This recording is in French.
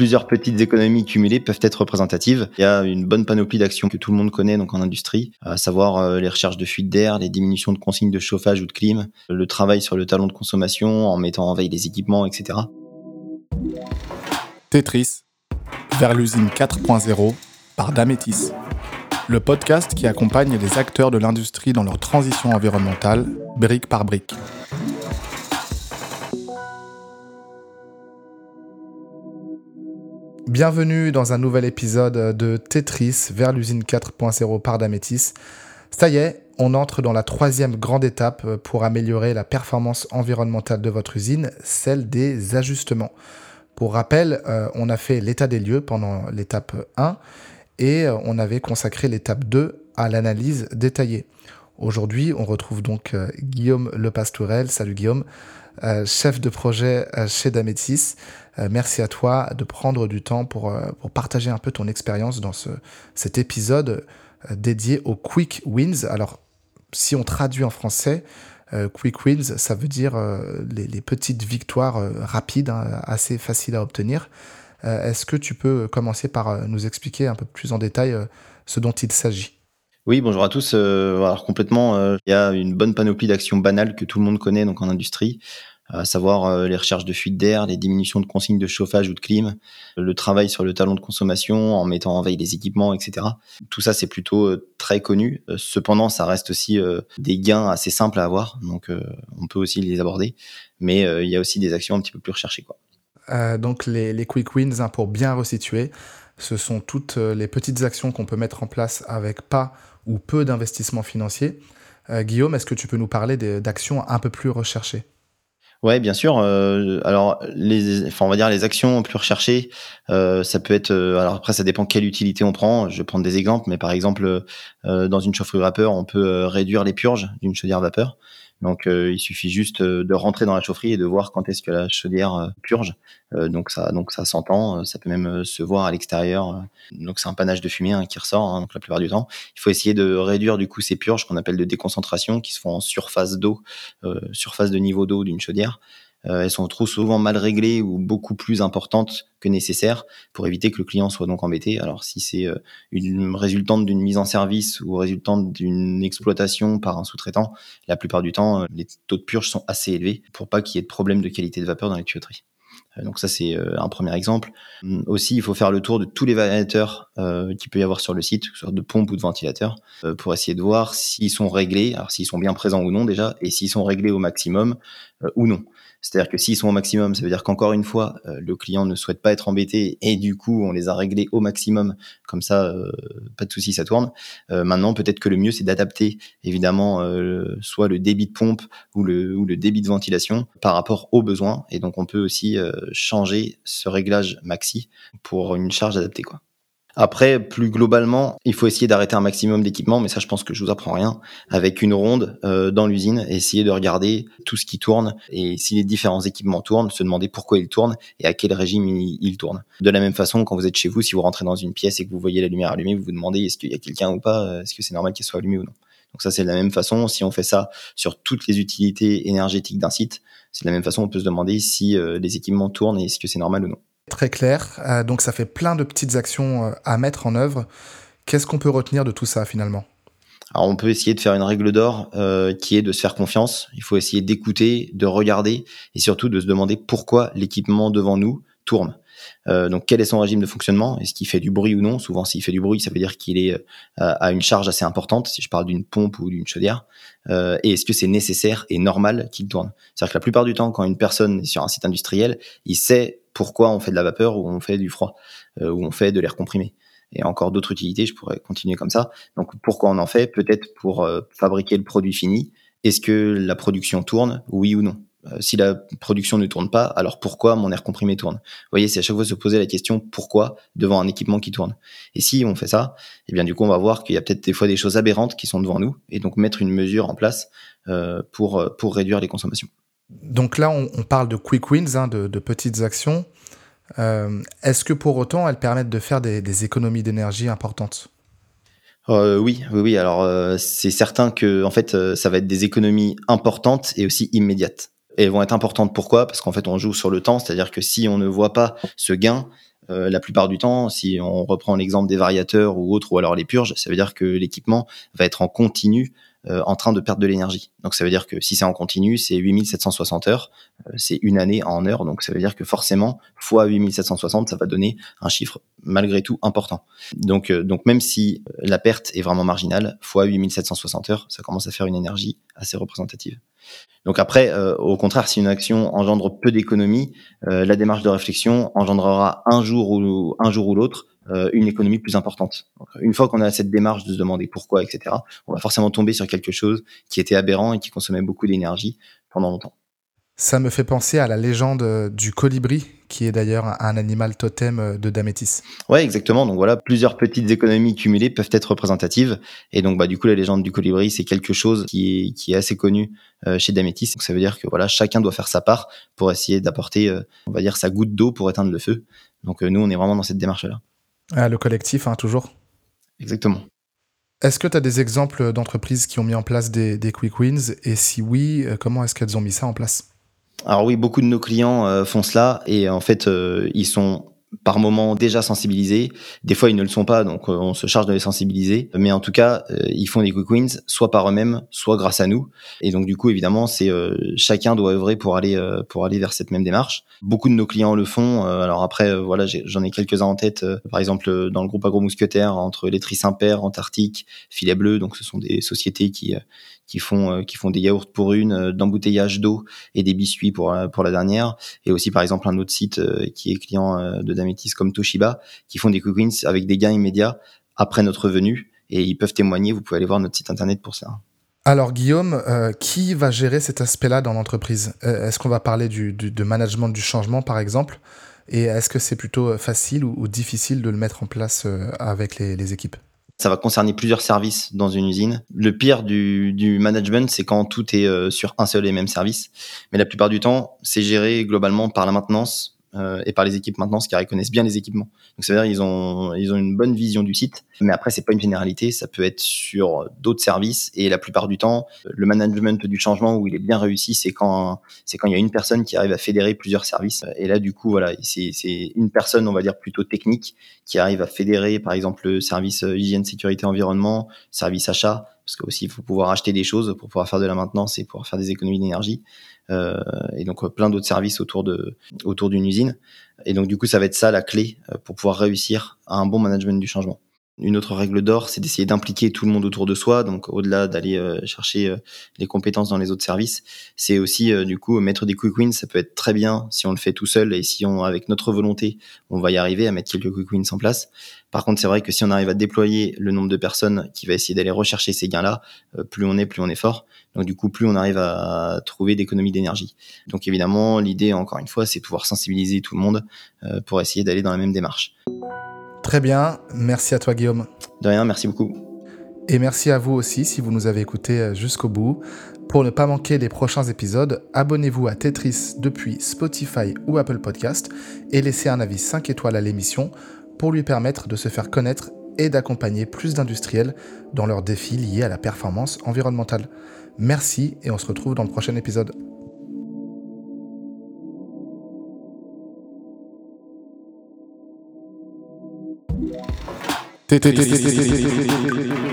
plusieurs petites économies cumulées peuvent être représentatives. Il y a une bonne panoplie d'actions que tout le monde connaît donc en industrie, à savoir euh, les recherches de fuite d'air, les diminutions de consignes de chauffage ou de clim, le travail sur le talon de consommation en mettant en veille les équipements, etc. Tetris, vers l'usine 4.0 par Damétis. Le podcast qui accompagne les acteurs de l'industrie dans leur transition environnementale, brique par brique. Bienvenue dans un nouvel épisode de Tetris vers l'usine 4.0 par Damétis. Ça y est, on entre dans la troisième grande étape pour améliorer la performance environnementale de votre usine, celle des ajustements. Pour rappel, euh, on a fait l'état des lieux pendant l'étape 1 et euh, on avait consacré l'étape 2 à l'analyse détaillée. Aujourd'hui, on retrouve donc euh, Guillaume Lepastourel. Salut Guillaume. Euh, chef de projet euh, chez Dametis. Merci à toi de prendre du temps pour, partager un peu ton expérience dans ce, cet épisode dédié aux quick wins. Alors, si on traduit en français, quick wins, ça veut dire les, les, petites victoires rapides, hein, assez faciles à obtenir. Est-ce que tu peux commencer par nous expliquer un peu plus en détail ce dont il s'agit? Oui, bonjour à tous. alors complètement, il y a une bonne panoplie d'actions banales que tout le monde connaît donc en industrie à savoir euh, les recherches de fuite d'air, les diminutions de consignes de chauffage ou de clim, le travail sur le talon de consommation en mettant en veille les équipements, etc. Tout ça, c'est plutôt euh, très connu. Euh, cependant, ça reste aussi des gains assez simples à avoir, donc on peut aussi les aborder. Mais il y a aussi des actions un petit peu plus recherchées. Quoi. donc les, les, quick wins, hein, pour bien resituer, ce sont toutes les petites actions qu'on peut mettre en place avec pas ou peu d'investissement financier. Guillaume, est-ce que tu peux nous parler d'actions un peu plus recherchées? Ouais, bien sûr. Euh, alors, les, on va dire les actions plus recherchées, euh, ça peut être. Euh, alors après, ça dépend quelle utilité on prend. Je vais prendre des exemples, mais par exemple, euh, dans une chaufferie vapeur, on peut euh, réduire les purges d'une chaudière vapeur. Donc euh, il suffit juste euh, de rentrer dans la chaufferie et de voir quand est-ce que la chaudière euh, purge. donc ça, donc ça s'entend. Ça peut même se voir à l'extérieur. Donc c'est un panache de fumée hein, qui ressort. Hein, donc la plupart du temps, il faut essayer de réduire du coup ces purges qu'on appelle de déconcentration, qui se font en surface d'eau, surface de niveau d'eau d'une chaudière. Euh, elles sont trop souvent mal réglées ou beaucoup plus importantes que nécessaire pour éviter que le client soit donc embêté. Alors si c'est euh, une résultante d'une mise en service ou résultante d'une exploitation par un sous-traitant, la plupart du temps, euh, les taux de purge sont assez élevés pour pas qu'il y ait de problème de qualité de vapeur dans les tuyauteries. Donc ça c'est un premier exemple. Hum, aussi, il faut faire le tour de tous les variateurs euh, qu'il peut y avoir sur le site, que ce soit de pompe ou de ventilateur, pour essayer de voir s'ils sont réglés, alors s'ils sont bien présents ou non déjà, et s'ils sont réglés au maximum ou non. C'est-à-dire que s'ils sont au maximum, ça veut dire qu'encore une fois, euh, le client ne souhaite pas être embêté et du coup, on les a réglés au maximum. Comme ça, euh, pas de souci, ça tourne. Euh, maintenant, peut-être que le mieux, c'est d'adapter évidemment soit le débit de pompe ou le, ou le débit de ventilation par rapport aux besoins. Et donc, on peut aussi changer ce réglage maxi pour une charge adaptée, quoi. Après, plus globalement, il faut essayer d'arrêter un maximum d'équipements, mais ça, je pense que je vous apprends rien, avec une ronde euh, dans l'usine, essayer de regarder tout ce qui tourne et si les différents équipements tournent, se demander pourquoi ils tournent et à quel régime ils, tournent. De la même façon, quand vous êtes chez vous, si vous rentrez dans une pièce et que vous voyez la lumière allumée, vous vous demandez est-ce qu'il y a quelqu'un ou pas, euh, est-ce que c'est normal qu'il soit allumé ou non. Donc ça, c'est de la même façon. Si on fait ça sur toutes les utilités énergétiques d'un site, c'est de la même façon. On peut se demander si euh, les équipements tournent et est-ce que c'est normal ou non. Très clair. Euh, donc ça fait plein de petites actions euh, à mettre en œuvre. Qu'est-ce qu'on peut retenir de tout ça finalement? Alors on peut essayer de faire une règle d'or euh, qui est de se faire confiance. Il faut essayer d'écouter, de regarder et surtout de se demander pourquoi l'équipement devant nous tourne. Donc quel est son régime de fonctionnement? Est-ce qu'il fait du bruit ou non? Souvent s'il fait du bruit, ça veut dire qu'il est à une charge assez importante, si je parle d'une pompe ou d'une chaudière. Et est-ce que c'est nécessaire et normal qu'il tourne? C'est-à-dire que la plupart du temps, quand une personne est sur un site industriel, il sait pourquoi on fait de la vapeur ou on fait du froid, euh, ou on fait de l'air comprimé. Et encore d'autres utilités, je pourrais continuer comme ça. Donc pourquoi on en fait? Peut-être pour euh, fabriquer le produit fini. Est-ce que la production tourne? Oui ou non? Euh, si la production ne tourne pas, alors pourquoi mon air comprimé tourne? Vous voyez, c'est à chaque fois se poser la question pourquoi devant un équipement qui tourne? Et si on fait ça, eh bien du coup on va voir qu'il y a peut-être des fois des choses aberrantes qui sont devant nous, et donc mettre une mesure en place pour pour réduire les consommations. Donc là, on, parle de quick wins, hein, de, petites actions. Euh, est-ce que pour autant, elles permettent de faire des, économies d'énergie importantes? Euh, oui, oui, oui. Alors euh, c'est certain que en fait, ça va être des économies importantes et aussi immédiates. Et elles vont être importantes. Pourquoi? Parce qu'en fait, on joue sur le temps, c'est-à-dire que si on ne voit pas ce gain, la plupart du temps, si on reprend l'exemple des variateurs ou autres, ou alors les purges, ça veut dire que l'équipement va être en continu euh, en train de perdre de l'énergie. Donc ça veut dire que si c'est en continu, c'est 8760 heures, euh, c'est une année en heures, donc ça veut dire que forcément, fois 8760, ça va donner un chiffre malgré tout important. Donc, euh, donc même si la perte est vraiment marginale, fois 8760 heures, ça commence à faire une énergie assez représentative. Donc après, au contraire, si une action engendre peu d'économies, la démarche de réflexion engendrera un jour ou un jour ou l'autre euh, une économie plus importante. une fois qu'on a cette démarche de se demander pourquoi, etc., on va forcément tomber sur quelque chose qui était aberrant et qui consommait beaucoup d'énergie pendant longtemps. Ça me fait penser à la légende euh, du colibri, qui est d'ailleurs un animal totem euh, de Damétis. Ouais, exactement. Donc voilà, plusieurs petites économies cumulées peuvent être représentatives. Et donc, bah, du coup, la légende du colibri, c'est quelque chose qui est, qui est assez connu chez Damétis. Donc ça veut dire que voilà, chacun doit faire sa part pour essayer d'apporter, on va dire, sa goutte d'eau pour éteindre le feu. Donc nous, on est vraiment dans cette démarche-là. Ah, le collectif, hein, toujours. Exactement. Est-ce que tu as des exemples d'entreprises qui ont mis en place des, quick wins? Et si oui, euh, comment est-ce qu'elles ont mis ça en place? Alors oui, beaucoup de nos clients euh, font cela et en fait, euh, ils sont par moment déjà sensibilisés. Des fois, ils ne le sont pas, donc euh, on se charge de les sensibiliser. Mais en tout cas, euh, ils font des quick wins, soit par eux-mêmes, soit grâce à nous. Et donc, du coup, évidemment, c'est euh, chacun doit œuvrer pour aller pour aller vers cette même démarche. Beaucoup de nos clients le font. alors après, voilà, j'en ai, quelques-uns en tête. par exemple, dans le groupe Agro Mousquetaire, entre Laiterie Saint-Père, Antarctique, Filet Bleu. Donc, ce sont des sociétés qui qui font euh, qui font des yaourts pour une, euh, d'embouteillage d'eau et des biscuits pour euh, pour la dernière, et aussi par exemple un autre site qui est client de Dametis comme Toshiba, qui font des quick wins avec des gains immédiats après notre venue, et ils peuvent témoigner. Vous pouvez aller voir notre site internet pour ça. Alors Guillaume, qui va gérer cet aspect-là dans l'entreprise? Est-ce qu'on va parler du, de management du changement par exemple? Et est-ce que c'est plutôt facile ou, difficile de le mettre en place avec les équipes? Ça va concerner plusieurs services dans une usine. Le pire du, du management, c'est quand tout est euh, sur un seul et même service. Mais la plupart du temps, c'est géré globalement par la maintenance, euh, et par les équipes maintenance qui reconnaissent bien les équipements. Donc c'est à dire ils ont ils ont une bonne vision du site, mais après c'est pas une généralité, ça peut être sur d'autres services et la plupart du temps le management du changement où il est bien réussi, c'est quand c'est quand il y a une personne qui arrive à fédérer plusieurs services et là du coup voilà, c'est c'est une personne on va dire plutôt technique qui arrive à fédérer par exemple le service hygiène sécurité environnement, service achat parce qu'aussi il faut pouvoir acheter des choses pour pouvoir faire de la maintenance et pouvoir faire des économies d'énergie. Euh, et donc plein d'autres services autour de autour d'une usine. Et donc du coup, ça va être ça la clé euh, pour pouvoir réussir à un bon management du changement. Une autre règle d'or, c'est d'essayer d'impliquer tout le monde autour de soi. Donc, au-delà d'aller euh, chercher euh, les compétences dans les autres services, c'est aussi euh, du coup mettre des quick wins. Ça peut être très bien si on le fait tout seul et si on, avec notre volonté, on va y arriver à mettre quelques quick wins en place. Par contre, c'est vrai que si on arrive à déployer le nombre de personnes qui va essayer d'aller rechercher ces gains-là, plus on est, plus on est fort. Donc, du coup, plus on arrive à trouver d'économies d'énergie. Donc, évidemment, l'idée, encore une fois, c'est de pouvoir sensibiliser tout le monde pour essayer d'aller dans la même démarche. Très bien, merci à toi Guillaume. De rien, merci beaucoup. Et merci à vous aussi si vous nous avez écoutés euh, jusqu'au bout. Pour ne pas manquer les prochains épisodes, abonnez-vous à Tetris depuis Spotify ou Apple Podcast et laissez un avis 5 étoiles à l'émission pour lui permettre de se faire connaître et d'accompagner plus d'industriels dans leurs défis liés à la performance environnementale. Merci et on se retrouve dans le prochain épisode. 对对对对对对对对对对对对对对